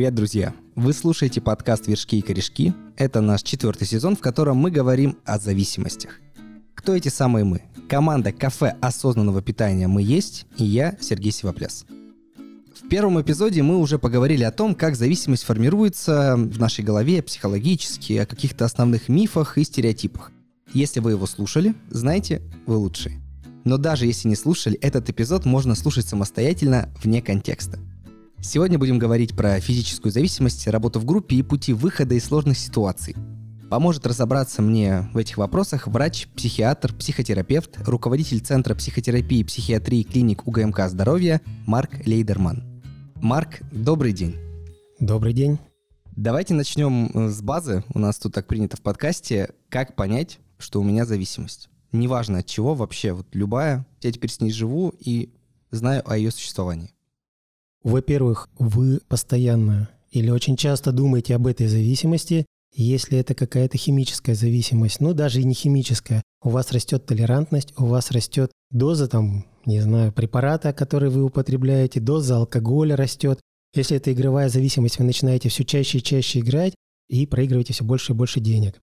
Привет, друзья! Вы слушаете подкаст «Вершки и корешки». Это наш четвертый сезон, в котором мы говорим о зависимостях. Кто эти самые мы? Команда кафе осознанного питания «Мы есть» и я, Сергей Сивопляс. В первом эпизоде мы уже поговорили о том, как зависимость формируется в нашей голове психологически, о каких-то основных мифах и стереотипах. Если вы его слушали, знаете, вы лучшие. Но даже если не слушали, этот эпизод можно слушать самостоятельно, вне контекста. Сегодня будем говорить про физическую зависимость, работу в группе и пути выхода из сложных ситуаций. Поможет разобраться мне в этих вопросах врач, психиатр, психотерапевт, руководитель Центра психотерапии и психиатрии клиник УГМК «Здоровье» Марк Лейдерман. Марк, добрый день. Добрый день. Давайте начнем э, с базы. У нас тут так принято в подкасте. Как понять, что у меня зависимость? Неважно от чего вообще, вот любая. Я теперь с ней живу и знаю о ее существовании. Во-первых, вы постоянно или очень часто думаете об этой зависимости, если это какая-то химическая зависимость, ну даже и не химическая, у вас растет толерантность, у вас растет доза там не знаю, препарата, который вы употребляете, доза алкоголя растет. Если это игровая зависимость, вы начинаете все чаще и чаще играть и проигрываете все больше и больше денег.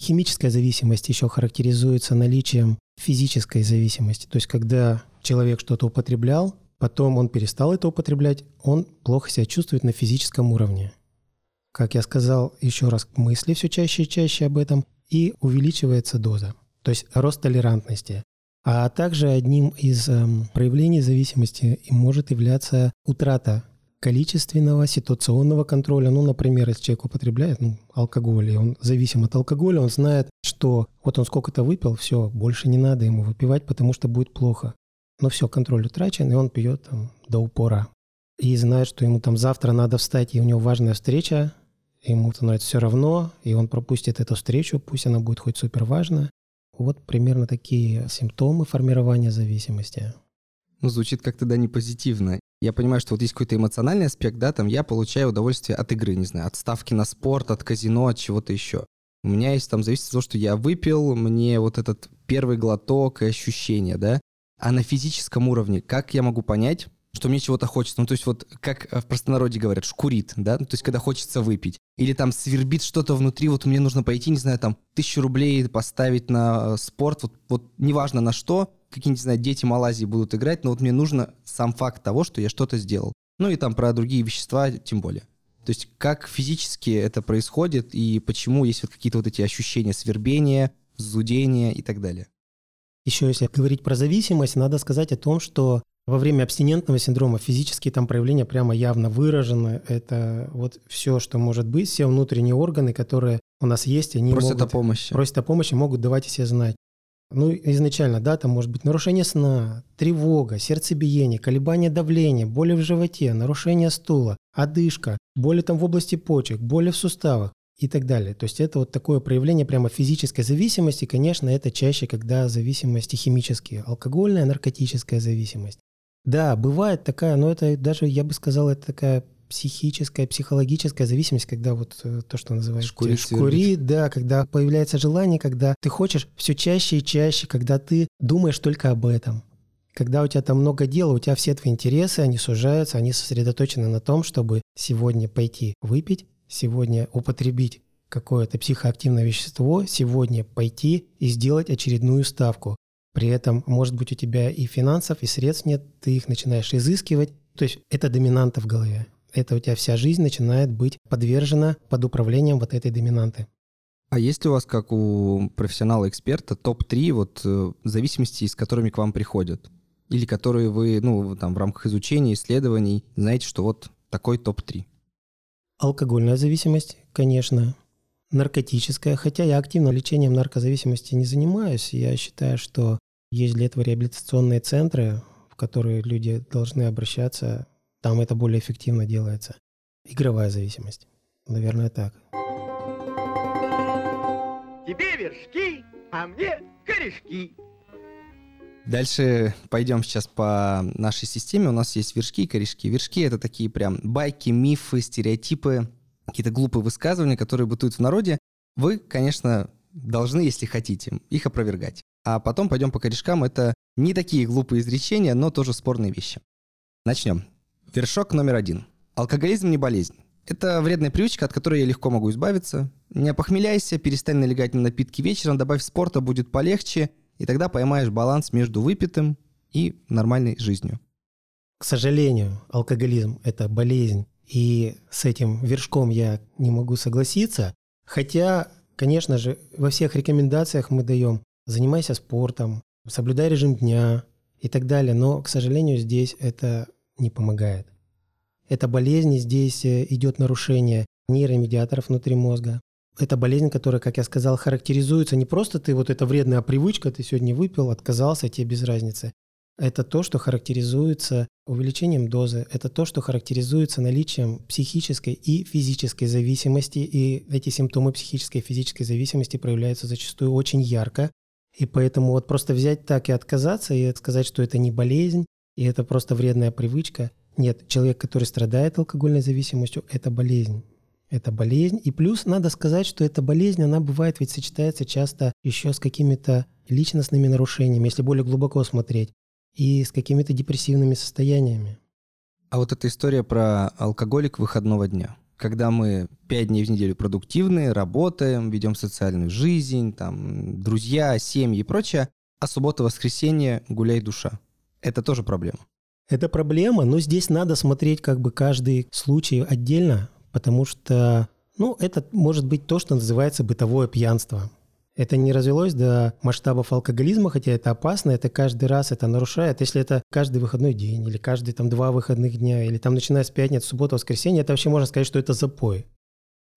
Химическая зависимость еще характеризуется наличием физической зависимости. То есть, когда человек что-то употреблял, потом он перестал это употреблять, он плохо себя чувствует на физическом уровне. Как я сказал, еще раз, мысли все чаще и чаще об этом, и увеличивается доза. То есть рост толерантности. А также одним из эм, проявлений зависимости может являться утрата количественного ситуационного контроля. Ну, например, если человек употребляет ну, алкоголь, и он зависим от алкоголя, он знает, что вот он сколько-то выпил, все, больше не надо ему выпивать, потому что будет плохо. Но все, контроль утрачен, и он пьет там до упора. И знает, что ему там завтра надо встать, и у него важная встреча, ему становится все равно, и он пропустит эту встречу, пусть она будет хоть супер важная, вот примерно такие симптомы формирования зависимости. Ну, звучит как-то, да, не позитивно. Я понимаю, что вот есть какой-то эмоциональный аспект, да, там я получаю удовольствие от игры, не знаю, от ставки на спорт, от казино, от чего-то еще. У меня есть там зависит от того, что я выпил, мне вот этот первый глоток и ощущение, да. А на физическом уровне, как я могу понять, что мне чего-то хочется. Ну, то есть вот как в простонародье говорят, шкурит, да, ну, то есть когда хочется выпить. Или там свербит что-то внутри, вот мне нужно пойти, не знаю, там, тысячу рублей поставить на э, спорт, вот, вот неважно на что, какие-нибудь, не знаю, дети Малайзии будут играть, но вот мне нужно сам факт того, что я что-то сделал. Ну и там про другие вещества тем более. То есть как физически это происходит и почему есть вот какие-то вот эти ощущения свербения, зудения и так далее. Еще если говорить про зависимость, надо сказать о том, что во время абстинентного синдрома физические там проявления прямо явно выражены. Это вот все, что может быть, все внутренние органы, которые у нас есть, они просят могут, о помощи. Просят о помощи, могут давать о себе знать. Ну, изначально, да, там может быть нарушение сна, тревога, сердцебиение, колебание давления, боли в животе, нарушение стула, одышка, боли там в области почек, боли в суставах и так далее. То есть это вот такое проявление прямо физической зависимости. Конечно, это чаще, когда зависимости химические, алкогольная, наркотическая зависимость. Да, бывает такая, но это даже, я бы сказал, это такая психическая, психологическая зависимость, когда вот э, то, что называется шкури, шкури да, когда появляется желание, когда ты хочешь все чаще и чаще, когда ты думаешь только об этом. Когда у тебя там много дел, у тебя все твои интересы, они сужаются, они сосредоточены на том, чтобы сегодня пойти выпить, сегодня употребить какое-то психоактивное вещество, сегодня пойти и сделать очередную ставку. При этом, может быть, у тебя и финансов, и средств нет, ты их начинаешь изыскивать. То есть это доминанта в голове. Это у тебя вся жизнь начинает быть подвержена под управлением вот этой доминанты. А есть ли у вас, как у профессионала-эксперта, топ-3 вот э, зависимостей, с которыми к вам приходят? Или которые вы, ну, там, в рамках изучения, исследований, знаете, что вот такой топ-3? Алкогольная зависимость, конечно наркотическая, хотя я активно лечением наркозависимости не занимаюсь. Я считаю, что есть для этого реабилитационные центры, в которые люди должны обращаться. Там это более эффективно делается. Игровая зависимость. Наверное, так. Тебе вершки, а мне корешки. Дальше пойдем сейчас по нашей системе. У нас есть вершки и корешки. Вершки — это такие прям байки, мифы, стереотипы, какие-то глупые высказывания, которые бытуют в народе, вы, конечно, должны, если хотите, их опровергать. А потом пойдем по корешкам. Это не такие глупые изречения, но тоже спорные вещи. Начнем. Вершок номер один. Алкоголизм не болезнь. Это вредная привычка, от которой я легко могу избавиться. Не опохмеляйся, перестань налегать на напитки вечером, добавь спорта, будет полегче, и тогда поймаешь баланс между выпитым и нормальной жизнью. К сожалению, алкоголизм – это болезнь, и с этим вершком я не могу согласиться. Хотя, конечно же, во всех рекомендациях мы даем занимайся спортом, соблюдай режим дня и так далее. Но, к сожалению, здесь это не помогает. Это болезнь, здесь э, идет нарушение нейромедиаторов внутри мозга. Это болезнь, которая, как я сказал, характеризуется не просто ты вот эта вредная привычка, ты сегодня выпил, отказался, тебе без разницы. Это то, что характеризуется увеличением дозы, это то, что характеризуется наличием психической и физической зависимости, и эти симптомы психической и физической зависимости проявляются зачастую очень ярко. И поэтому вот просто взять так и отказаться, и сказать, что это не болезнь, и это просто вредная привычка. Нет, человек, который страдает алкогольной зависимостью, это болезнь. Это болезнь. И плюс надо сказать, что эта болезнь, она бывает ведь сочетается часто еще с какими-то личностными нарушениями, если более глубоко смотреть и с какими-то депрессивными состояниями. А вот эта история про алкоголик выходного дня. Когда мы пять дней в неделю продуктивные, работаем, ведем социальную жизнь, там, друзья, семьи и прочее, а суббота-воскресенье гуляй душа. Это тоже проблема. Это проблема, но здесь надо смотреть как бы каждый случай отдельно, потому что, ну, это может быть то, что называется бытовое пьянство. Это не развелось до масштабов алкоголизма, хотя это опасно, это каждый раз это нарушает. Если это каждый выходной день или каждые там два выходных дня, или там начиная с пятницы, суббота, воскресенье, это вообще можно сказать, что это запой.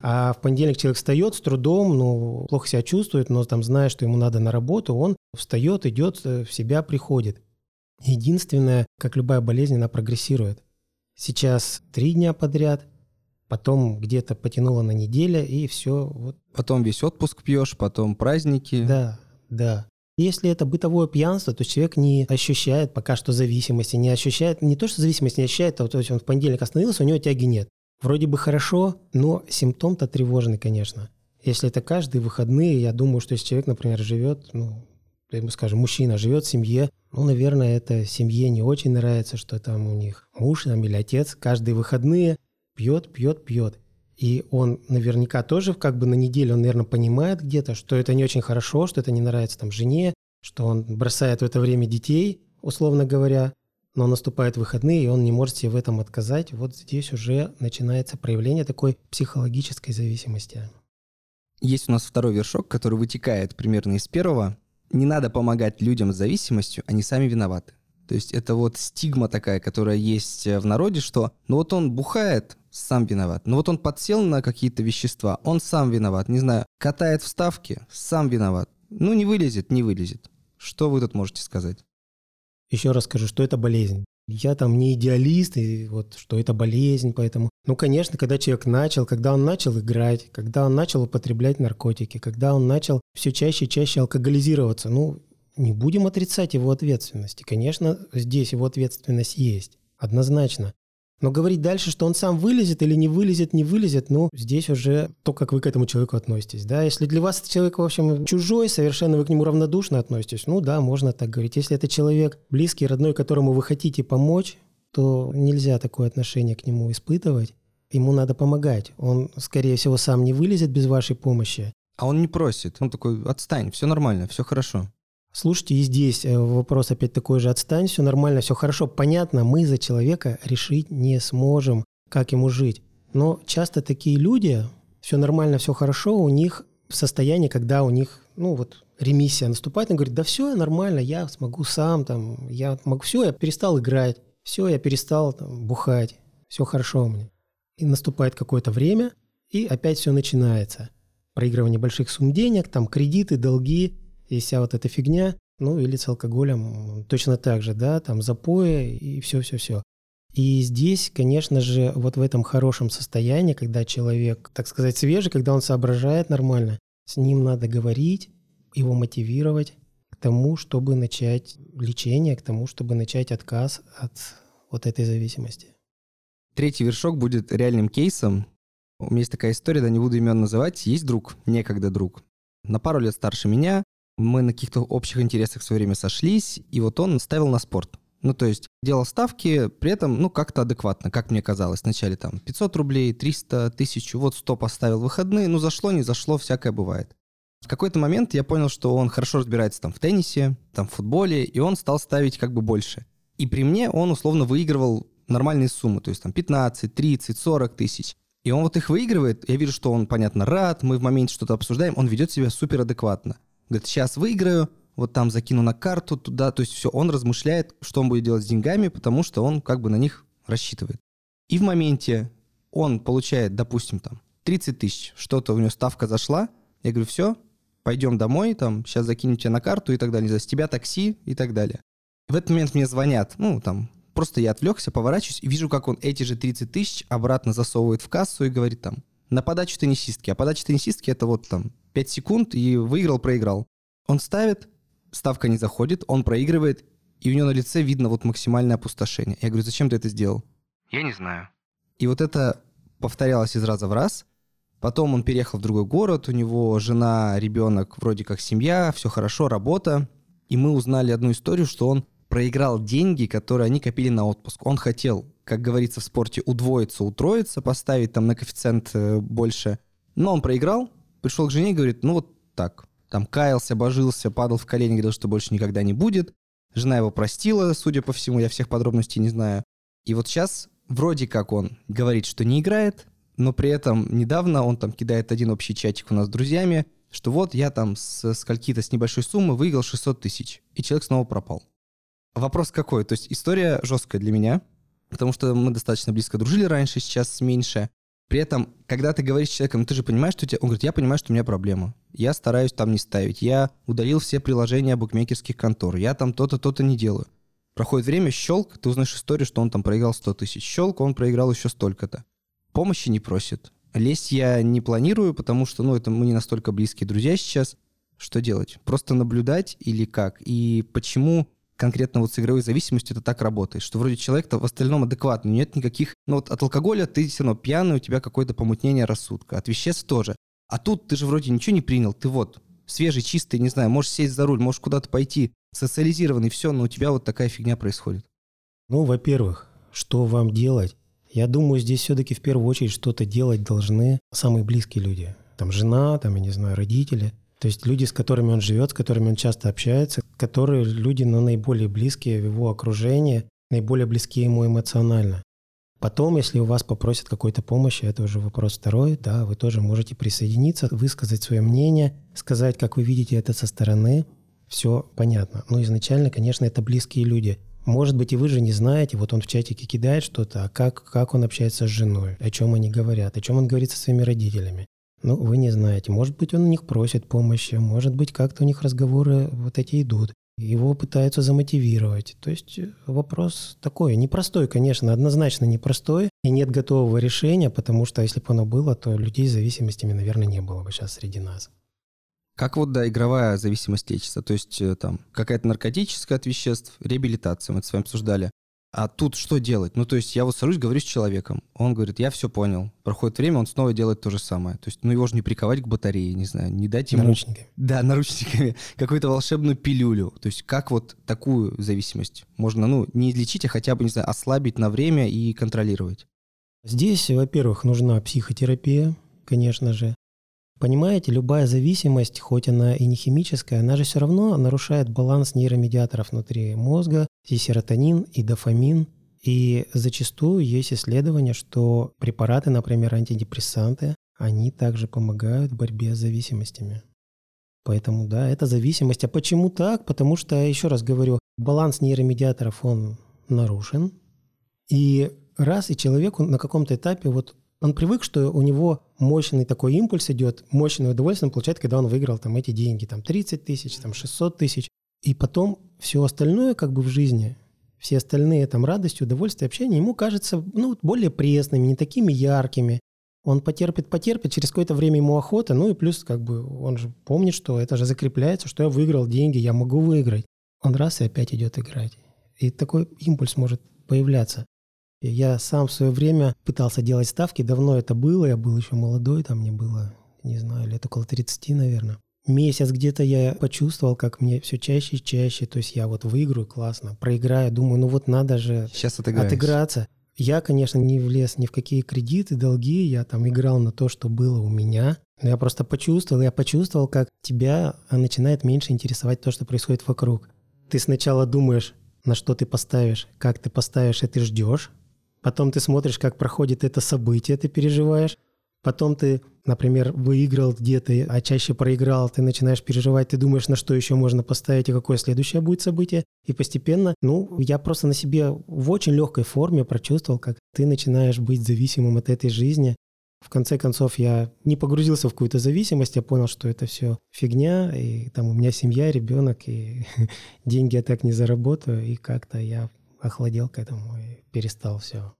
А в понедельник человек встает с трудом, ну, плохо себя чувствует, но там зная, что ему надо на работу, он встает, идет, э, в себя приходит. Единственное, как любая болезнь, она прогрессирует. Сейчас три дня подряд – потом где-то потянуло на неделю, и все. Вот. Потом весь отпуск пьешь, потом праздники. Да, да. Если это бытовое пьянство, то человек не ощущает пока что зависимости, не ощущает, не то что зависимость не ощущает, а то есть он в понедельник остановился, у него тяги нет. Вроде бы хорошо, но симптом-то тревожный, конечно. Если это каждые выходные, я думаю, что если человек, например, живет, ну, мы скажем, мужчина живет в семье, ну, наверное, это семье не очень нравится, что там у них муж там, или отец каждые выходные пьет, пьет, пьет. И он наверняка тоже как бы на неделю, он, наверное, понимает где-то, что это не очень хорошо, что это не нравится там жене, что он бросает в это время детей, условно говоря, но наступают выходные, и он не может себе в этом отказать. Вот здесь уже начинается проявление такой психологической зависимости. Есть у нас второй вершок, который вытекает примерно из первого. Не надо помогать людям с зависимостью, они сами виноваты. То есть это вот стигма такая, которая есть в народе, что ну вот он бухает, сам виноват. Но вот он подсел на какие-то вещества, он сам виноват. Не знаю, катает вставки, сам виноват. Ну, не вылезет, не вылезет. Что вы тут можете сказать? Еще раз скажу, что это болезнь. Я там не идеалист, и вот что это болезнь, поэтому... Ну, конечно, когда человек начал, когда он начал играть, когда он начал употреблять наркотики, когда он начал все чаще и чаще алкоголизироваться, ну, не будем отрицать его ответственности. Конечно, здесь его ответственность есть, однозначно. Но говорить дальше, что он сам вылезет или не вылезет, не вылезет, ну, здесь уже то, как вы к этому человеку относитесь, да. Если для вас человек, в общем, чужой, совершенно вы к нему равнодушно относитесь, ну да, можно так говорить. Если это человек близкий, родной, которому вы хотите помочь, то нельзя такое отношение к нему испытывать. Ему надо помогать. Он, скорее всего, сам не вылезет без вашей помощи. А он не просит. Он такой, отстань, все нормально, все хорошо. Слушайте, и здесь э, вопрос опять такой же, отстань, все нормально, все хорошо, понятно, мы за человека решить не сможем, как ему жить. Но часто такие люди, все нормально, все хорошо, у них в состоянии, когда у них, ну вот, ремиссия наступает, он говорит, да все, нормально, я смогу сам, там, я могу, все, я перестал играть, все, я перестал там, бухать, все хорошо у меня. И наступает какое-то время, и опять все начинается. Проигрывание больших сумм денег, там кредиты, долги, и вся вот эта фигня, ну или с алкоголем точно так же, да, там запои и все-все-все. И здесь, конечно же, вот в этом хорошем состоянии, когда человек, так сказать, свежий, когда он соображает нормально, с ним надо говорить, его мотивировать к тому, чтобы начать лечение, к тому, чтобы начать отказ от вот этой зависимости. Третий вершок будет реальным кейсом. У меня есть такая история, да не буду имен называть. Есть друг, некогда друг. На пару лет старше меня, мы на каких-то общих интересах в свое время сошлись, и вот он ставил на спорт. Ну, то есть делал ставки, при этом, ну, как-то адекватно, как мне казалось. Вначале там 500 рублей, 300, 1000, вот 100 поставил выходные, ну, зашло, не зашло, всякое бывает. В какой-то момент я понял, что он хорошо разбирается там в теннисе, там в футболе, и он стал ставить как бы больше. И при мне он условно выигрывал нормальные суммы, то есть там 15, 30, 40 тысяч. И он вот их выигрывает, я вижу, что он, понятно, рад, мы в моменте что-то обсуждаем, он ведет себя супер адекватно. Говорит, сейчас выиграю, вот там закину на карту туда, то есть все, он размышляет, что он будет делать с деньгами, потому что он как бы на них рассчитывает. И в моменте он получает, допустим, там 30 тысяч, что-то у него ставка зашла, я говорю, все, пойдем домой, там, сейчас закинем тебя на карту и так далее, за тебя такси и так далее. В этот момент мне звонят, ну, там, Просто я отвлекся, поворачиваюсь и вижу, как он эти же 30 тысяч обратно засовывает в кассу и говорит там, на подачу теннисистки. А подача теннисистки это вот там 5 секунд и выиграл, проиграл. Он ставит, ставка не заходит, он проигрывает, и у него на лице видно вот максимальное опустошение. Я говорю, зачем ты это сделал? Я не знаю. И вот это повторялось из раза в раз. Потом он переехал в другой город, у него жена, ребенок, вроде как семья, все хорошо, работа. И мы узнали одну историю, что он проиграл деньги, которые они копили на отпуск. Он хотел, как говорится в спорте, удвоиться, утроиться, поставить там на коэффициент э, больше. Но он проиграл, пришел к жене и говорит, ну вот так. Там каялся, божился, падал в колени, говорил, что больше никогда не будет. Жена его простила, судя по всему, я всех подробностей не знаю. И вот сейчас вроде как он говорит, что не играет, но при этом недавно он там кидает один общий чатик у нас с друзьями, что вот я там с скольки-то с небольшой суммы выиграл 600 тысяч, и человек снова пропал. Вопрос какой? То есть история жесткая для меня, потому что мы достаточно близко дружили раньше, сейчас меньше. При этом, когда ты говоришь с человеком, ты же понимаешь, что у тебя... Он говорит, я понимаю, что у меня проблема. Я стараюсь там не ставить. Я удалил все приложения букмекерских контор. Я там то-то, то-то не делаю. Проходит время, щелк, ты узнаешь историю, что он там проиграл 100 тысяч. Щелк, он проиграл еще столько-то. Помощи не просит. Лезть я не планирую, потому что, ну, это мы не настолько близкие друзья сейчас. Что делать? Просто наблюдать или как? И почему конкретно вот с игровой зависимостью это так работает, что вроде человек-то в остальном адекватный, нет никаких... Ну вот от алкоголя ты все равно пьяный, у тебя какое-то помутнение рассудка, от веществ тоже. А тут ты же вроде ничего не принял, ты вот свежий, чистый, не знаю, можешь сесть за руль, можешь куда-то пойти, социализированный, все, но у тебя вот такая фигня происходит. Ну, во-первых, что вам делать? Я думаю, здесь все-таки в первую очередь что-то делать должны самые близкие люди. Там жена, там, я не знаю, родители – то есть люди, с которыми он живет, с которыми он часто общается, которые люди ну, наиболее близкие в его окружении, наиболее близкие ему эмоционально. Потом, если у вас попросят какой-то помощи, это уже вопрос второй, да, вы тоже можете присоединиться, высказать свое мнение, сказать, как вы видите это со стороны. Все понятно. Но изначально, конечно, это близкие люди. Может быть, и вы же не знаете, вот он в чатике кидает что-то, а как, как он общается с женой, о чем они говорят, о чем он говорит со своими родителями. Ну, вы не знаете. Может быть, он у них просит помощи, может быть, как-то у них разговоры вот эти идут. Его пытаются замотивировать. То есть э, вопрос такой, непростой, конечно, однозначно непростой, и нет готового решения, потому что если бы оно было, то людей с зависимостями, наверное, не было бы сейчас среди нас. Как вот, да, игровая зависимость лечится? То есть э, там какая-то наркотическая от веществ, реабилитация, мы это с вами обсуждали. А тут что делать? Ну, то есть я вот сажусь, говорю с человеком. Он говорит, я все понял. Проходит время, он снова делает то же самое. То есть, ну, его же не приковать к батарее, не знаю, не дать ему... Наручниками. Да, наручниками. Какую-то волшебную пилюлю. То есть как вот такую зависимость можно, ну, не излечить, а хотя бы, не знаю, ослабить на время и контролировать? Здесь, во-первых, нужна психотерапия, конечно же. Понимаете, любая зависимость, хоть она и не химическая, она же все равно нарушает баланс нейромедиаторов внутри мозга, и серотонин, и дофамин. И зачастую есть исследования, что препараты, например, антидепрессанты, они также помогают в борьбе с зависимостями. Поэтому, да, это зависимость. А почему так? Потому что, еще раз говорю, баланс нейромедиаторов, он нарушен. И раз и человеку на каком-то этапе вот он привык, что у него мощный такой импульс идет, мощное удовольствие он получает, когда он выиграл там эти деньги, там 30 тысяч, там 600 тысяч. И потом все остальное как бы в жизни, все остальные там радости, удовольствие, общение ему кажется ну, более пресными, не такими яркими. Он потерпит, потерпит, через какое-то время ему охота, ну и плюс как бы он же помнит, что это же закрепляется, что я выиграл деньги, я могу выиграть. Он раз и опять идет играть. И такой импульс может появляться. Я сам в свое время пытался делать ставки, давно это было, я был еще молодой, там мне было, не знаю, лет около 30, наверное. Месяц где-то я почувствовал, как мне все чаще и чаще, то есть я вот выиграю классно, проиграю, думаю, ну вот надо же Сейчас отыграться. Я, конечно, не влез ни в какие кредиты, долги, я там играл на то, что было у меня. Но я просто почувствовал, я почувствовал, как тебя начинает меньше интересовать то, что происходит вокруг. Ты сначала думаешь, на что ты поставишь, как ты поставишь, и ты ждешь. Потом ты смотришь, как проходит это событие, ты переживаешь. Потом ты, например, выиграл где-то, а чаще проиграл, ты начинаешь переживать, ты думаешь, на что еще можно поставить и какое следующее будет событие. И постепенно, ну, я просто на себе в очень легкой форме прочувствовал, как ты начинаешь быть зависимым от этой жизни. В конце концов, я не погрузился в какую-то зависимость, я понял, что это все фигня, и там у меня семья, ребенок, и деньги я так не заработаю, и как-то я охладел к этому и перестал все.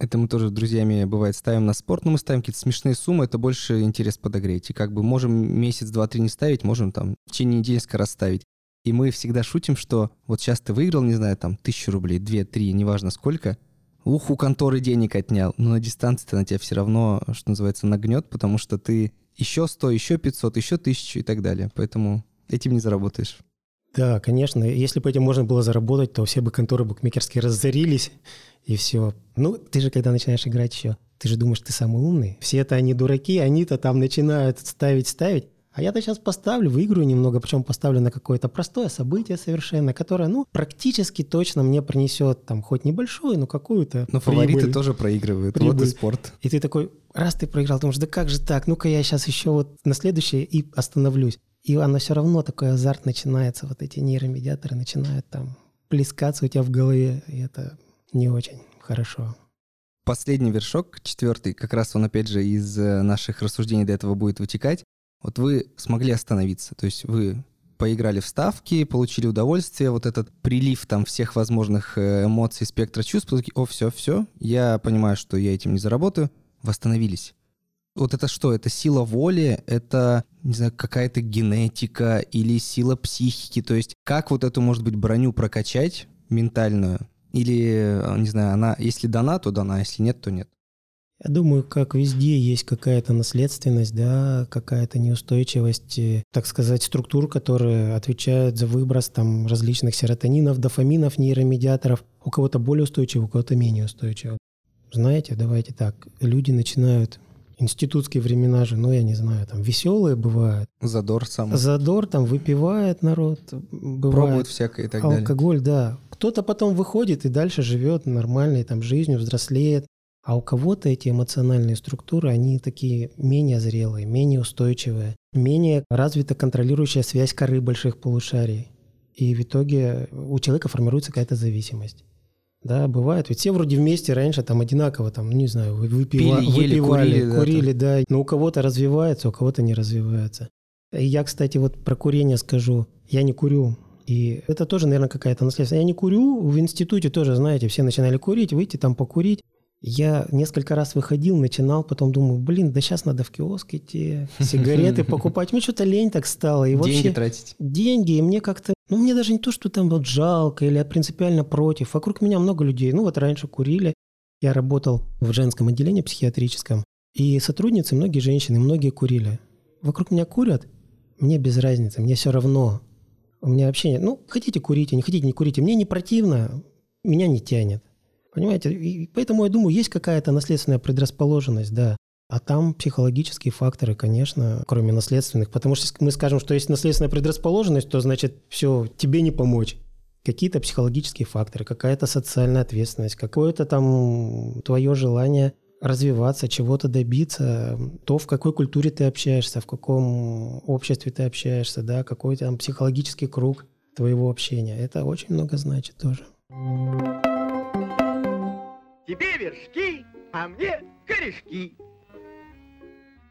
Это мы тоже с друзьями, бывает, ставим на спорт, но мы ставим какие-то смешные суммы, это больше интерес подогреть. И как бы можем месяц, два, три не ставить, можем там в течение недели раз ставить. И мы всегда шутим, что вот сейчас ты выиграл, не знаю, там, тысячу рублей, две, три, неважно сколько, ух, у конторы денег отнял, но на дистанции ты на тебя все равно, что называется, нагнет, потому что ты еще 100, еще 500, еще тысячу и так далее. Поэтому этим не заработаешь. Да, конечно. Если бы этим можно было заработать, то все бы конторы букмекерские разорились, и все. Ну, ты же когда начинаешь играть еще, ты же думаешь, ты самый умный. Все это они дураки, они-то там начинают ставить, ставить. А я-то сейчас поставлю, выиграю немного, причем поставлю на какое-то простое событие совершенно, которое, ну, практически точно мне принесет там хоть небольшую, но какую-то Но фавориты прибыль. тоже проигрывают. Вот и Прибыль. спорт. И ты такой, раз ты проиграл, думаешь, да как же так, ну-ка я сейчас еще вот на следующее и остановлюсь. И оно все равно такой азарт начинается, вот эти нейромедиаторы начинают там плескаться у тебя в голове, и это не очень хорошо. Последний вершок, четвертый, как раз он опять же из э, наших рассуждений до этого будет вытекать. Вот вы смогли остановиться, то есть вы поиграли в ставки, получили удовольствие, вот этот прилив там всех возможных э, эмоций, спектра чувств, такие, о, все, все, я понимаю, что я этим не заработаю, восстановились. Вот это что? Это сила воли, это, не знаю, какая-то генетика или сила психики, то есть как вот эту, может быть, броню прокачать ментальную, или, э, не знаю, она, если дана, то дана, если нет, то нет. Я думаю, как везде есть какая-то наследственность, да, какая-то неустойчивость, э, так сказать, структур, которые отвечают за выброс там различных серотонинов, дофаминов, нейромедиаторов. У кого-то более устойчиво, у кого-то менее устойчиво. Знаете, давайте так, люди начинают институтские времена же, ну, я не знаю, там веселые бывают. Задор сам. Задор там выпивает народ, бывает. Пробует всякое и так далее. Алкоголь, да. Кто-то потом выходит и дальше живет нормальной там жизнью, взрослеет. А у кого-то эти эмоциональные структуры, они такие менее зрелые, менее устойчивые, менее развита контролирующая связь коры больших полушарий. И в итоге у человека формируется какая-то зависимость. Да, бывает. Ведь все вроде вместе раньше там одинаково, там, не знаю, вы- выпива- Пили, ели, выпивали, курили, да, курили, да. Но у кого-то развивается, у кого-то не развивается. И я, кстати, вот про курение скажу. Я не курю. И это тоже, наверное, какая-то наследственность. Я не курю. В институте тоже, знаете, все начинали курить, выйти там покурить. Я несколько раз выходил, начинал, потом думаю, блин, да сейчас надо в киоск идти, сигареты покупать. Мне что-то лень так стало. И вообще, Деньги тратить. деньги, и мне как-то, ну, мне даже не то, что там вот жалко или я принципиально против. Вокруг меня много людей. Ну, вот раньше курили. Я работал в женском отделении психиатрическом. И сотрудницы, многие женщины, многие курили. Вокруг меня курят, мне без разницы, мне все равно. У меня вообще нет. Ну, хотите курите, не хотите не курите. Мне не противно, меня не тянет. Понимаете? И поэтому я думаю, есть какая-то наследственная предрасположенность, да. А там психологические факторы, конечно, кроме наследственных. Потому что мы скажем, что есть наследственная предрасположенность, то значит, все, тебе не помочь. Какие-то психологические факторы, какая-то социальная ответственность, какое-то там твое желание развиваться, чего-то добиться, то, в какой культуре ты общаешься, в каком обществе ты общаешься, да, какой там психологический круг твоего общения. Это очень много значит тоже. Тебе вершки, а мне корешки.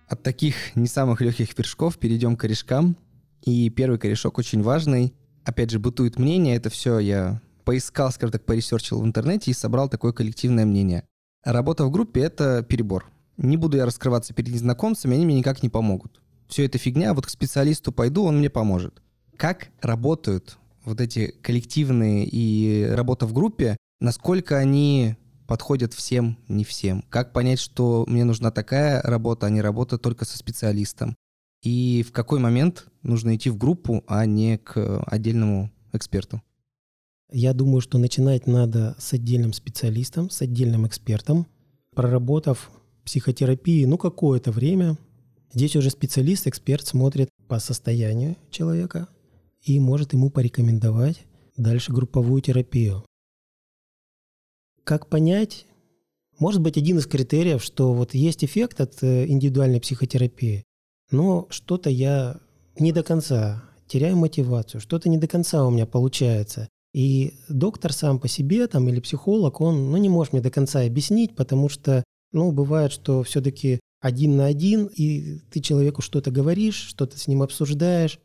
От таких не самых легких вершков перейдем к корешкам. И первый корешок очень важный. Опять же, бытует мнение, это все я поискал, скажем так, поресерчил в интернете и собрал такое коллективное мнение. Работа в группе — это перебор. Не буду я раскрываться перед незнакомцами, они мне никак не помогут. Все это фигня, вот к специалисту пойду, он мне поможет. Как работают вот эти коллективные и работа в группе, насколько они подходят всем, не всем. Как понять, что мне нужна такая работа, а не работа только со специалистом. И в какой момент нужно идти в группу, а не к отдельному эксперту? Я думаю, что начинать надо с отдельным специалистом, с отдельным экспертом, проработав психотерапии, ну, какое-то время. Здесь уже специалист, эксперт смотрит по состоянию человека и может ему порекомендовать дальше групповую терапию. Как понять? Может быть, один из критериев, что вот есть эффект от э, индивидуальной психотерапии, но что-то я не до конца теряю мотивацию, что-то не до конца у меня получается. И доктор сам по себе там или психолог, он ну, не может мне до конца объяснить, потому что ну, бывает, что все-таки один на один, и ты человеку что-то говоришь, что-то с ним обсуждаешь,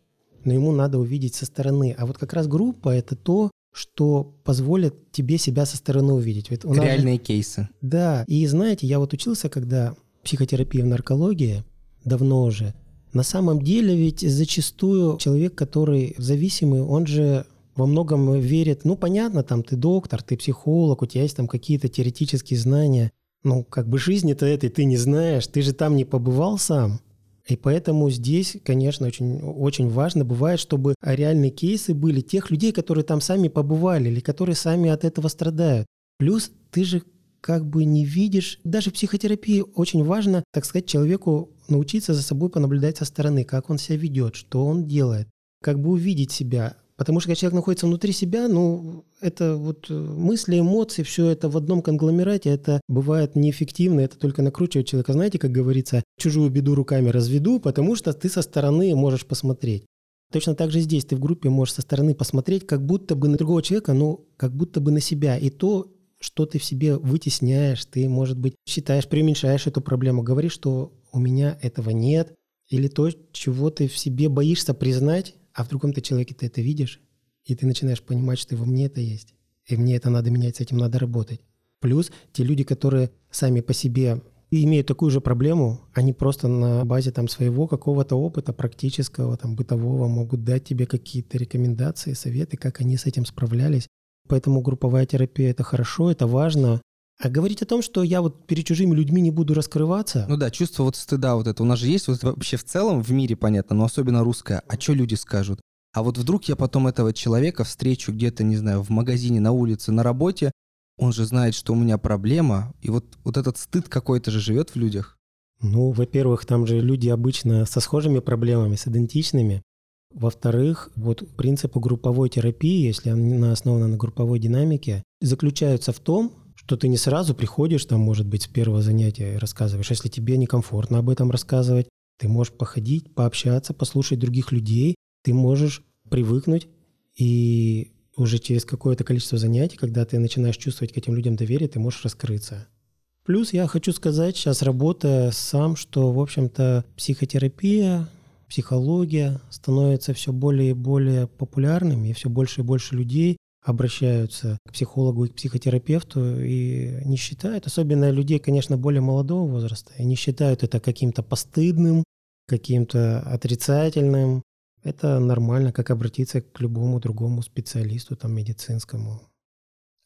но ему надо увидеть со стороны. А вот как раз группа — это то, что позволит тебе себя со стороны увидеть. Ведь Реальные же... кейсы. Да. И знаете, я вот учился, когда психотерапия в наркологии, давно уже, на самом деле ведь зачастую человек, который зависимый, он же во многом верит, ну понятно, там ты доктор, ты психолог, у тебя есть там какие-то теоретические знания, ну как бы жизни-то этой ты не знаешь, ты же там не побывал сам. И поэтому здесь, конечно, очень, очень важно бывает, чтобы реальные кейсы были тех людей, которые там сами побывали или которые сами от этого страдают. Плюс ты же как бы не видишь, даже в психотерапии очень важно, так сказать, человеку научиться за собой понаблюдать со стороны, как он себя ведет, что он делает, как бы увидеть себя, Потому что когда человек находится внутри себя, ну, это вот э, мысли, эмоции, все это в одном конгломерате, это бывает неэффективно, это только накручивает человека. Знаете, как говорится, чужую беду руками разведу, потому что ты со стороны можешь посмотреть. Точно так же здесь ты в группе можешь со стороны посмотреть, как будто бы на другого человека, ну, как будто бы на себя. И то, что ты в себе вытесняешь, ты, может быть, считаешь, преуменьшаешь эту проблему, говоришь, что у меня этого нет, или то, чего ты в себе боишься признать, а в другом-то человеке ты это видишь, и ты начинаешь понимать, что во мне это есть. И мне это надо менять, с этим надо работать. Плюс те люди, которые сами по себе имеют такую же проблему, они просто на базе там своего какого-то опыта практического, там бытового могут дать тебе какие-то рекомендации, советы, как они с этим справлялись. Поэтому групповая терапия — это хорошо, это важно, а говорить о том, что я вот перед чужими людьми не буду раскрываться... Ну да, чувство вот стыда вот это. У нас же есть вот вообще в целом в мире, понятно, но особенно русское. А что люди скажут? А вот вдруг я потом этого человека встречу где-то, не знаю, в магазине, на улице, на работе, он же знает, что у меня проблема, и вот, вот этот стыд какой-то же живет в людях. Ну, во-первых, там же люди обычно со схожими проблемами, с идентичными. Во-вторых, вот принципы групповой терапии, если она основана на групповой динамике, заключаются в том, что ты не сразу приходишь, там, может быть, с первого занятия рассказываешь. Если тебе некомфортно об этом рассказывать, ты можешь походить, пообщаться, послушать других людей, ты можешь привыкнуть и уже через какое-то количество занятий, когда ты начинаешь чувствовать к этим людям доверие, ты можешь раскрыться. Плюс я хочу сказать, сейчас работая сам, что, в общем-то, психотерапия, психология становится все более и более популярными, и все больше и больше людей обращаются к психологу и к психотерапевту и не считают, особенно людей, конечно, более молодого возраста, и не считают это каким-то постыдным, каким-то отрицательным. Это нормально, как обратиться к любому другому специалисту, там, медицинскому.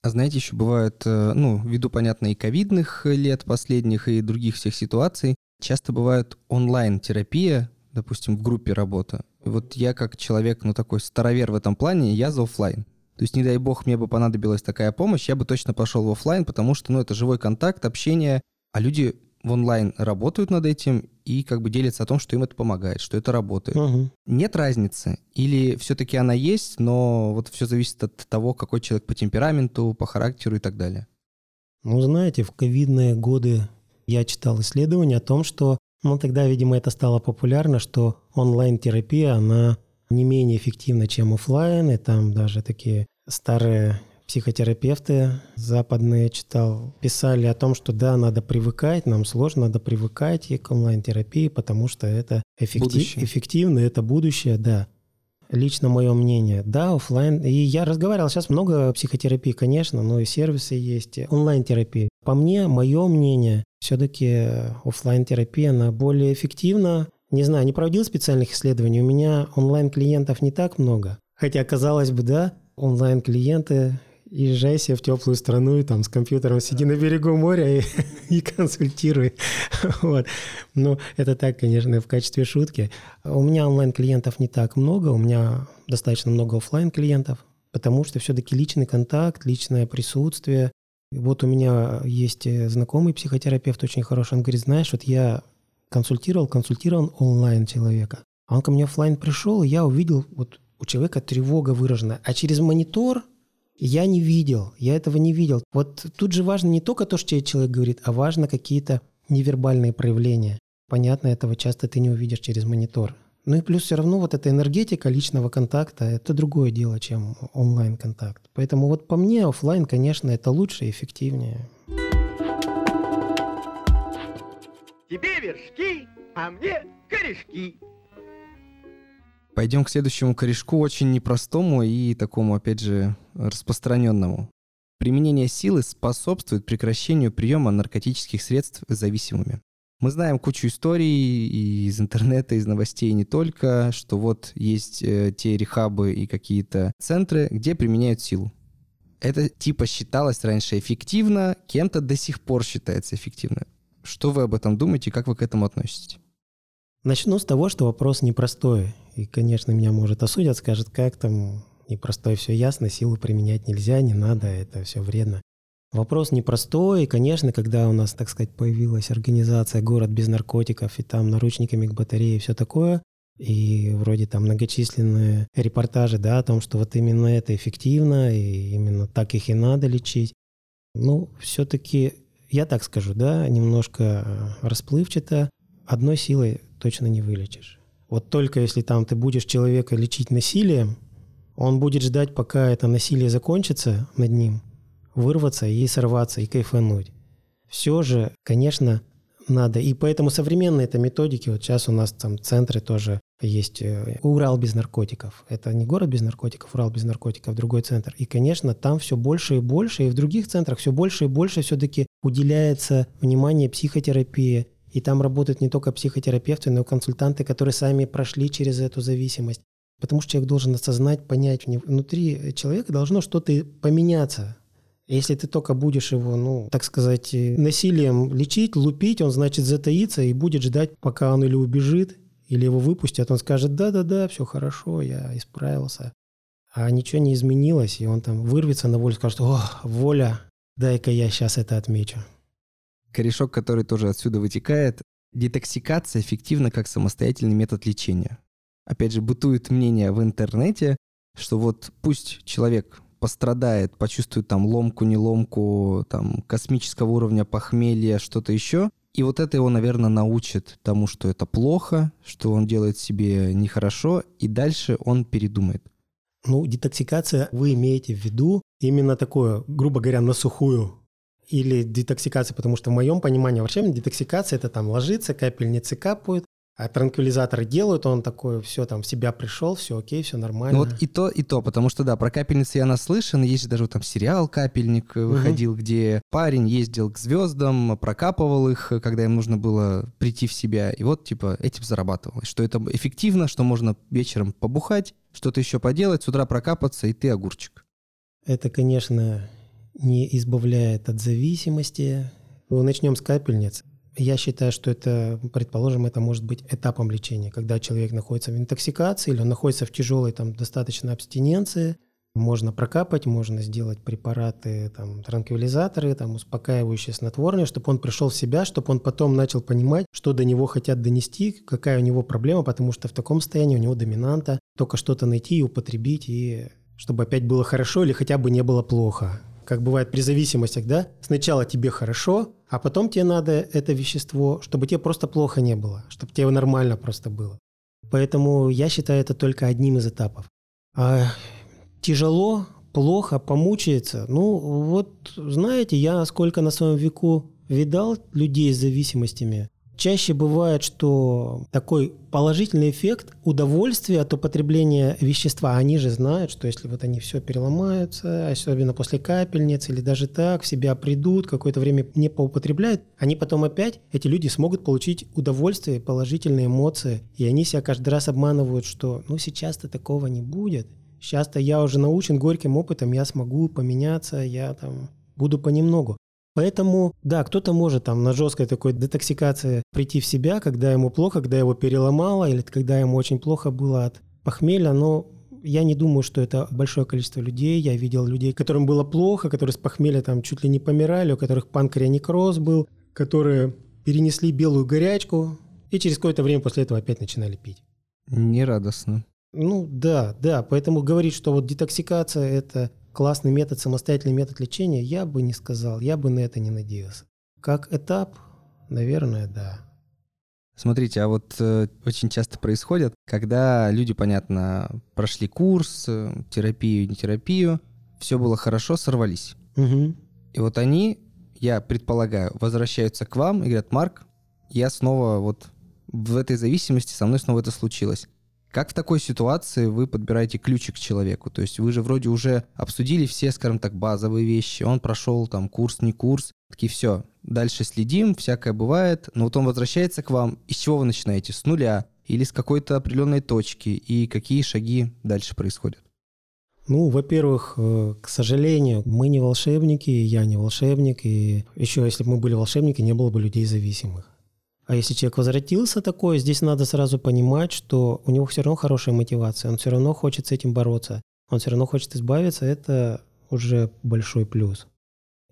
А знаете, еще бывают, э, ну, ввиду, понятно, и ковидных лет последних, и других всех ситуаций, часто бывает онлайн-терапия, допустим, в группе работа. И вот я как человек, ну, такой старовер в этом плане, я за офлайн. То есть, не дай бог, мне бы понадобилась такая помощь, я бы точно пошел в офлайн, потому что, ну, это живой контакт, общение, а люди в онлайн работают над этим и как бы делятся о том, что им это помогает, что это работает. Угу. Нет разницы? Или все-таки она есть, но вот все зависит от того, какой человек по темпераменту, по характеру и так далее? Ну, знаете, в ковидные годы я читал исследования о том, что, ну, тогда, видимо, это стало популярно, что онлайн-терапия, она не менее эффективно, чем офлайн, и там даже такие старые психотерапевты западные читал, писали о том, что да, надо привыкать, нам сложно, надо привыкать и к онлайн-терапии, потому что это эффектив, эффективно, это будущее, да. Лично мое мнение, да, офлайн. И я разговаривал, сейчас много психотерапии, конечно, но и сервисы есть, онлайн-терапии. По мне, мое мнение, все-таки офлайн терапия она более эффективна, не знаю, не проводил специальных исследований. У меня онлайн-клиентов не так много. Хотя, казалось бы, да, онлайн-клиенты езжай себе в теплую страну и там с компьютером сиди на берегу моря и, и консультируй. Вот. Ну, это так, конечно, в качестве шутки. У меня онлайн-клиентов не так много, у меня достаточно много офлайн клиентов потому что все-таки личный контакт, личное присутствие. Вот у меня есть э, знакомый психотерапевт очень хороший, он говорит, знаешь, вот я консультировал, консультировал онлайн человека, а он ко мне офлайн пришел, и я увидел вот у человека тревога выражена, а через монитор я не видел, я этого не видел. Вот тут же важно не только то, что человек говорит, а важно какие-то невербальные проявления. Понятно, этого часто ты не увидишь через монитор. Ну и плюс все равно вот эта энергетика личного контакта – это другое дело, чем онлайн-контакт. Поэтому вот по мне офлайн, конечно, это лучше и эффективнее. Тебе вершки, а мне корешки. Пойдем к следующему корешку, очень непростому и такому, опять же, распространенному. Применение силы способствует прекращению приема наркотических средств зависимыми. Мы знаем кучу историй и из интернета, из новостей не только, что вот есть э, те рехабы и какие-то центры, где применяют силу. Это типа считалось раньше эффективно, кем-то до сих пор считается эффективно. Что вы об этом думаете, как вы к этому относитесь? Начну с того, что вопрос непростой. И, конечно, меня, может, осудят, скажут, как там непростой, все ясно, силу применять нельзя, не надо, это все вредно. Вопрос непростой, и, конечно, когда у нас, так сказать, появилась организация «Город без наркотиков», и там наручниками к батарее и все такое, и вроде там многочисленные репортажи, да, о том, что вот именно это эффективно, и именно так их и надо лечить. Ну, все-таки, я так скажу, да, немножко расплывчато, одной силой точно не вылечишь. Вот только если там ты будешь человека лечить насилием, он будет ждать, пока это насилие закончится над ним, вырваться и сорваться, и кайфануть. Все же, конечно, надо. И поэтому современные это методики, вот сейчас у нас там центры тоже есть э, Урал без наркотиков. Это не город без наркотиков, Урал без наркотиков, другой центр. И, конечно, там все больше и больше, и в других центрах все больше и больше все-таки уделяется внимание психотерапии. И там работают не только психотерапевты, но и консультанты, которые сами прошли через эту зависимость. Потому что человек должен осознать, понять, внутри человека должно что-то поменяться. Если ты только будешь его, ну, так сказать, насилием лечить, лупить, он, значит, затаится и будет ждать, пока он или убежит, или его выпустят. Он скажет, да-да-да, все хорошо, я исправился. А ничего не изменилось, и он там вырвется на волю, скажет, о, воля, дай-ка я сейчас это отмечу. Корешок, который тоже отсюда вытекает, детоксикация эффективна как самостоятельный метод лечения. Опять же, бытует мнение в интернете, что вот пусть человек пострадает, почувствует там ломку, не ломку, там космического уровня похмелья, что-то еще. И вот это его, наверное, научит тому, что это плохо, что он делает себе нехорошо, и дальше он передумает. Ну, детоксикация, вы имеете в виду именно такое, грубо говоря, на сухую или детоксикация, потому что в моем понимании вообще детоксикация это там ложится, капельницы капают, а транквилизаторы делают, он такой, все, там, в себя пришел, все окей, все нормально. Ну вот и то, и то, потому что, да, про капельницы я наслышан, есть же даже там сериал «Капельник» выходил, угу. где парень ездил к звездам, прокапывал их, когда им нужно было прийти в себя, и вот, типа, этим зарабатывал. Что это эффективно, что можно вечером побухать, что-то еще поделать, с утра прокапаться, и ты огурчик. Это, конечно, не избавляет от зависимости. Начнем с капельниц. Я считаю, что это, предположим, это может быть этапом лечения, когда человек находится в интоксикации или он находится в тяжелой там достаточно абстиненции, можно прокапать, можно сделать препараты, там, транквилизаторы, там, успокаивающие снотворные, чтобы он пришел в себя, чтобы он потом начал понимать, что до него хотят донести, какая у него проблема, потому что в таком состоянии у него доминанта. Только что-то найти и употребить, и чтобы опять было хорошо или хотя бы не было плохо. Как бывает при зависимостях, да, сначала тебе хорошо, а потом тебе надо это вещество, чтобы тебе просто плохо не было, чтобы тебе нормально просто было. Поэтому я считаю это только одним из этапов. А тяжело, плохо, помучается. Ну, вот знаете, я сколько на своем веку видал людей с зависимостями, Чаще бывает, что такой положительный эффект удовольствия от употребления вещества. Они же знают, что если вот они все переломаются, особенно после капельниц или даже так, в себя придут, какое-то время не поупотребляют, они потом опять, эти люди смогут получить удовольствие, положительные эмоции. И они себя каждый раз обманывают, что ну сейчас-то такого не будет. Сейчас-то я уже научен горьким опытом, я смогу поменяться, я там буду понемногу. Поэтому, да, кто-то может там на жесткой такой детоксикации прийти в себя, когда ему плохо, когда его переломало, или когда ему очень плохо было от похмелья, но я не думаю, что это большое количество людей. Я видел людей, которым было плохо, которые с похмелья там чуть ли не помирали, у которых панкреонекроз был, которые перенесли белую горячку и через какое-то время после этого опять начинали пить. Нерадостно. Ну да, да, поэтому говорить, что вот детоксикация – это классный метод, самостоятельный метод лечения, я бы не сказал, я бы на это не надеялся. Как этап, наверное, да. Смотрите, а вот э, очень часто происходит, когда люди, понятно, прошли курс, э, терапию, не терапию, все было хорошо, сорвались. Угу. И вот они, я предполагаю, возвращаются к вам и говорят, Марк, я снова вот в этой зависимости, со мной снова это случилось. Как в такой ситуации вы подбираете ключик к человеку? То есть вы же вроде уже обсудили все, скажем так, базовые вещи. Он прошел там курс, не курс. Такие, все, дальше следим, всякое бывает. Но вот он возвращается к вам. И с чего вы начинаете? С нуля или с какой-то определенной точки? И какие шаги дальше происходят? Ну, во-первых, э, к сожалению, мы не волшебники, я не волшебник, и еще если бы мы были волшебники, не было бы людей зависимых. А если человек возвратился такой, здесь надо сразу понимать, что у него все равно хорошая мотивация, он все равно хочет с этим бороться, он все равно хочет избавиться, это уже большой плюс.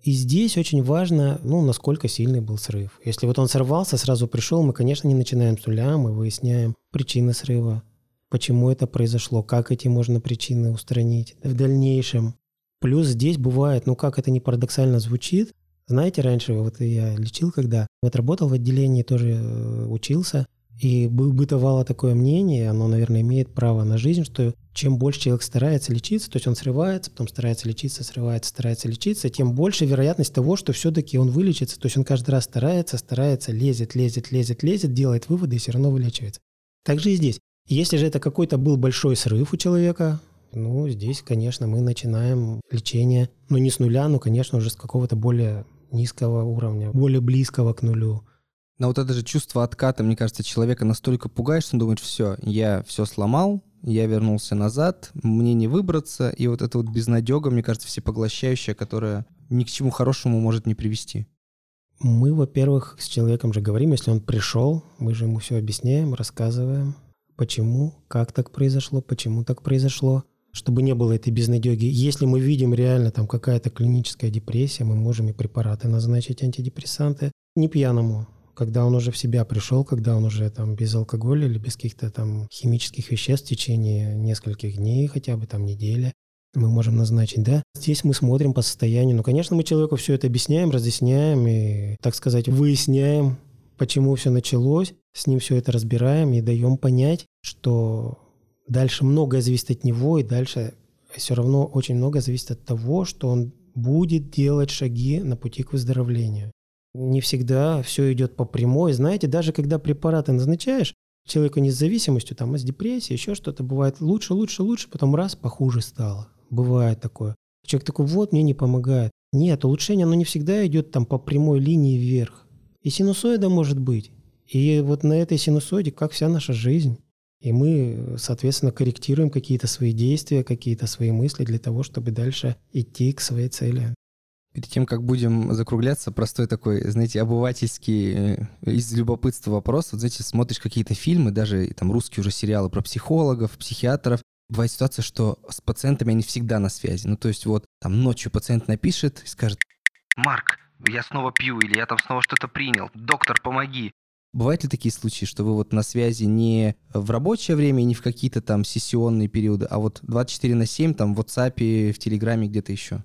И здесь очень важно, ну, насколько сильный был срыв. Если вот он сорвался, сразу пришел, мы, конечно, не начинаем с нуля, мы выясняем причины срыва, почему это произошло, как эти можно причины устранить в дальнейшем. Плюс здесь бывает, ну как это не парадоксально звучит, знаете, раньше вот я лечил, когда вот работал в отделении, тоже э, учился, и бытовало такое мнение, оно, наверное, имеет право на жизнь, что чем больше человек старается лечиться, то есть он срывается, потом старается лечиться, срывается, старается лечиться, тем больше вероятность того, что все-таки он вылечится. То есть он каждый раз старается, старается, лезет, лезет, лезет, лезет, делает выводы и все равно вылечивается. Так же и здесь. Если же это какой-то был большой срыв у человека, ну, здесь, конечно, мы начинаем лечение, ну, не с нуля, но, конечно, уже с какого-то более низкого уровня, более близкого к нулю. Но вот это же чувство отката, мне кажется, человека настолько пугает, что он думает, все, я все сломал, я вернулся назад, мне не выбраться, и вот это вот безнадега, мне кажется, всепоглощающая, которая ни к чему хорошему может не привести. Мы, во-первых, с человеком же говорим, если он пришел, мы же ему все объясняем, рассказываем, почему, как так произошло, почему так произошло чтобы не было этой безнадеги. Если мы видим реально там какая-то клиническая депрессия, мы можем и препараты назначить, антидепрессанты, не пьяному, когда он уже в себя пришел, когда он уже там без алкоголя или без каких-то там химических веществ в течение нескольких дней, хотя бы там недели, мы можем назначить, да. Здесь мы смотрим по состоянию. Ну, конечно, мы человеку все это объясняем, разъясняем и, так сказать, выясняем, почему все началось, с ним все это разбираем и даем понять, что Дальше многое зависит от него, и дальше все равно очень много зависит от того, что он будет делать шаги на пути к выздоровлению. Не всегда все идет по прямой. Знаете, даже когда препараты назначаешь, человеку не с зависимостью, там, а с депрессией, еще что-то, бывает лучше, лучше, лучше, потом раз, похуже стало. Бывает такое. Человек такой, вот, мне не помогает. Нет, улучшение, оно не всегда идет там по прямой линии вверх. И синусоида может быть. И вот на этой синусоиде, как вся наша жизнь. И мы, соответственно, корректируем какие-то свои действия, какие-то свои мысли для того, чтобы дальше идти к своей цели. Перед тем, как будем закругляться, простой такой, знаете, обывательский э, из любопытства вопрос. Вот, знаете, смотришь какие-то фильмы, даже там русские уже сериалы про психологов, психиатров. Бывает ситуация, что с пациентами они всегда на связи. Ну, то есть вот там ночью пациент напишет и скажет, «Марк, я снова пью, или я там снова что-то принял. Доктор, помоги. Бывают ли такие случаи, что вы вот на связи не в рабочее время, не в какие-то там сессионные периоды, а вот 24 на 7 там в WhatsApp, в Телеграме, где-то еще?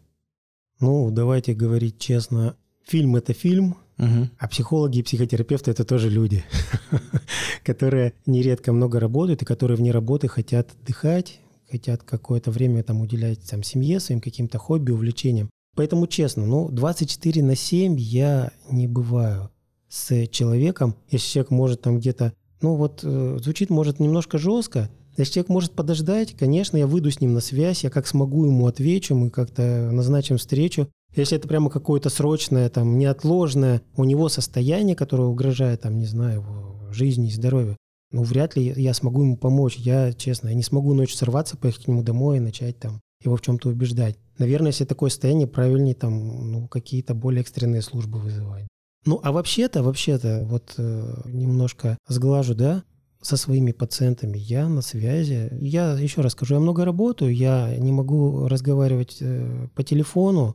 Ну, давайте говорить честно. Фильм — это фильм, угу. а психологи и психотерапевты — это тоже люди, которые нередко много работают и которые вне работы хотят отдыхать, хотят какое-то время там уделять там, семье, своим каким-то хобби, увлечениям. Поэтому честно, ну, 24 на 7 я не бываю с человеком, если человек может там где-то, ну вот э, звучит может немножко жестко, если человек может подождать, конечно, я выйду с ним на связь, я как смогу ему отвечу, мы как-то назначим встречу. Если это прямо какое-то срочное, там, неотложное у него состояние, которое угрожает, там, не знаю, его жизни и здоровью, ну, вряд ли я смогу ему помочь. Я, честно, я не смогу ночью сорваться, поехать к нему домой и начать там его в чем-то убеждать. Наверное, если такое состояние, правильнее там, ну, какие-то более экстренные службы вызывать. Ну, а вообще-то, вообще-то, вот э, немножко сглажу, да, со своими пациентами. Я на связи. Я еще раз скажу, я много работаю, я не могу разговаривать э, по телефону,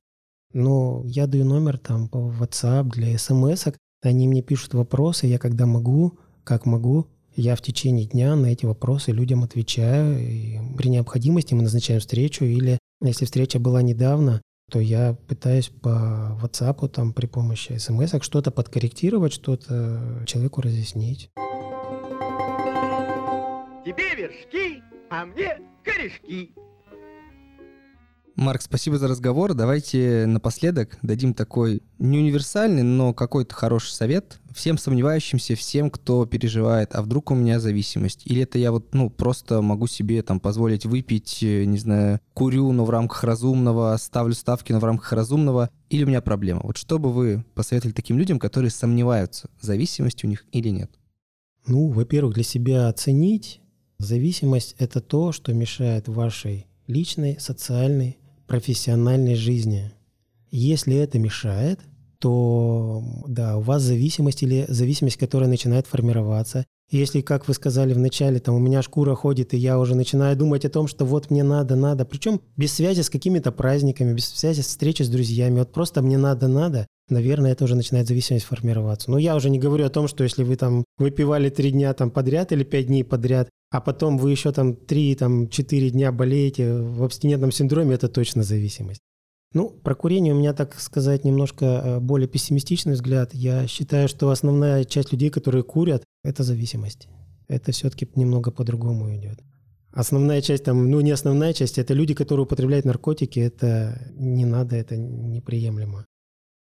но я даю номер там по WhatsApp для смс -ок. Они мне пишут вопросы, я когда могу, как могу, я в течение дня на эти вопросы людям отвечаю. И при необходимости мы назначаем встречу. Или если встреча была недавно, то я пытаюсь по WhatsApp там при помощи смс что-то подкорректировать, что-то человеку разъяснить. Тебе вершки, а мне корешки. Марк, спасибо за разговор. Давайте напоследок дадим такой не универсальный, но какой-то хороший совет всем сомневающимся, всем, кто переживает, а вдруг у меня зависимость? Или это я вот, ну, просто могу себе там позволить выпить, э, не знаю, курю, но в рамках разумного, ставлю ставки, но в рамках разумного, или у меня проблема? Вот что бы вы посоветовали таким людям, которые сомневаются, зависимость у них или нет? Ну, во-первых, для себя оценить, зависимость — это то, что мешает вашей личной, социальной, профессиональной жизни. Если это мешает, то да, у вас зависимость или зависимость, которая начинает формироваться. Если, как вы сказали в начале, там у меня шкура ходит, и я уже начинаю думать о том, что вот мне надо, надо, причем без связи с какими-то праздниками, без связи с встречей с друзьями, вот просто мне надо, надо, наверное, это уже начинает зависимость формироваться. Но я уже не говорю о том, что если вы там выпивали три дня там подряд или пять дней подряд, а потом вы еще там 3-4 дня болеете в абстинентном синдроме, это точно зависимость. Ну, про курение у меня, так сказать, немножко э, более пессимистичный взгляд. Я считаю, что основная часть людей, которые курят, это зависимость. Это все-таки немного по-другому идет. Основная часть там, ну не основная часть, это люди, которые употребляют наркотики, это не надо, это неприемлемо.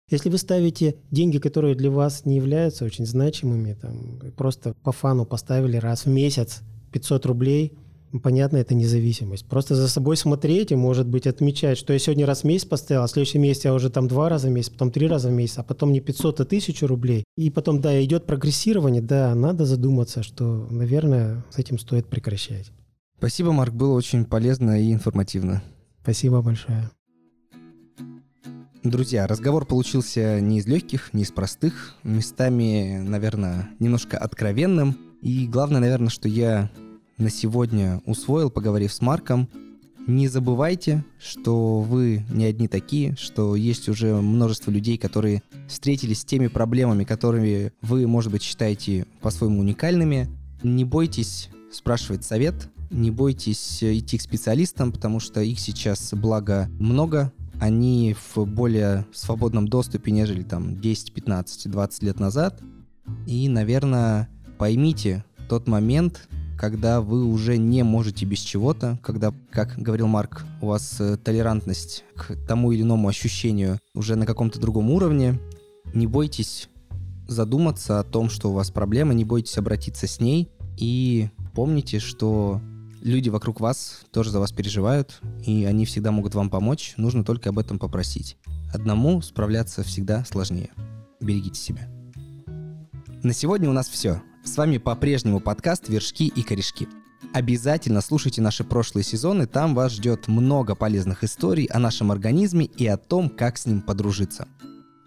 Если вы ставите деньги, которые для вас не являются очень значимыми, там, просто по фану поставили раз в месяц, 500 рублей, понятно, это независимость. Просто за собой смотреть и, может быть, отмечать, что я сегодня раз в месяц поставил, а в следующем месяце я уже там два раза в месяц, потом три раза в месяц, а потом не 500, а 1000 рублей. И потом, да, идет прогрессирование, да, надо задуматься, что, наверное, с этим стоит прекращать. Спасибо, Марк, было очень полезно и информативно. Спасибо большое. Друзья, разговор получился не из легких, не из простых, местами, наверное, немножко откровенным. И главное, наверное, что я на сегодня усвоил, поговорив с Марком, не забывайте, что вы не одни такие, что есть уже множество людей, которые встретились с теми проблемами, которые вы, может быть, считаете по-своему уникальными. Не бойтесь спрашивать совет, не бойтесь идти к специалистам, потому что их сейчас, благо, много, они в более свободном доступе, нежели там 10, 15, 20 лет назад. И, наверное, поймите тот момент, когда вы уже не можете без чего-то, когда, как говорил Марк, у вас э, толерантность к тому или иному ощущению уже на каком-то другом уровне, не бойтесь задуматься о том, что у вас проблема, не бойтесь обратиться с ней и помните, что люди вокруг вас тоже за вас переживают, и они всегда могут вам помочь, нужно только об этом попросить. Одному справляться всегда сложнее. Берегите себя. На сегодня у нас все. С вами по-прежнему подкаст «Вершки и корешки». Обязательно слушайте наши прошлые сезоны, там вас ждет много полезных историй о нашем организме и о том, как с ним подружиться.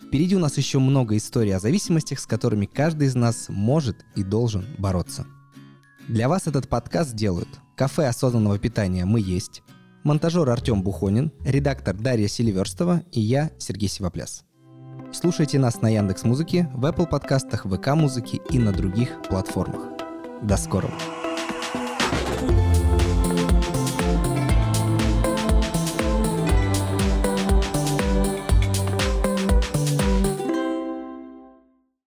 Впереди у нас еще много историй о зависимостях, с которыми каждый из нас может и должен бороться. Для вас этот подкаст делают кафе осознанного питания «Мы есть», монтажер Артем Бухонин, редактор Дарья Селиверстова и я, Сергей Сивопляс. Слушайте нас на Яндекс Музыке, в Apple подкастах, ВК Музыке и на других платформах. До скорого!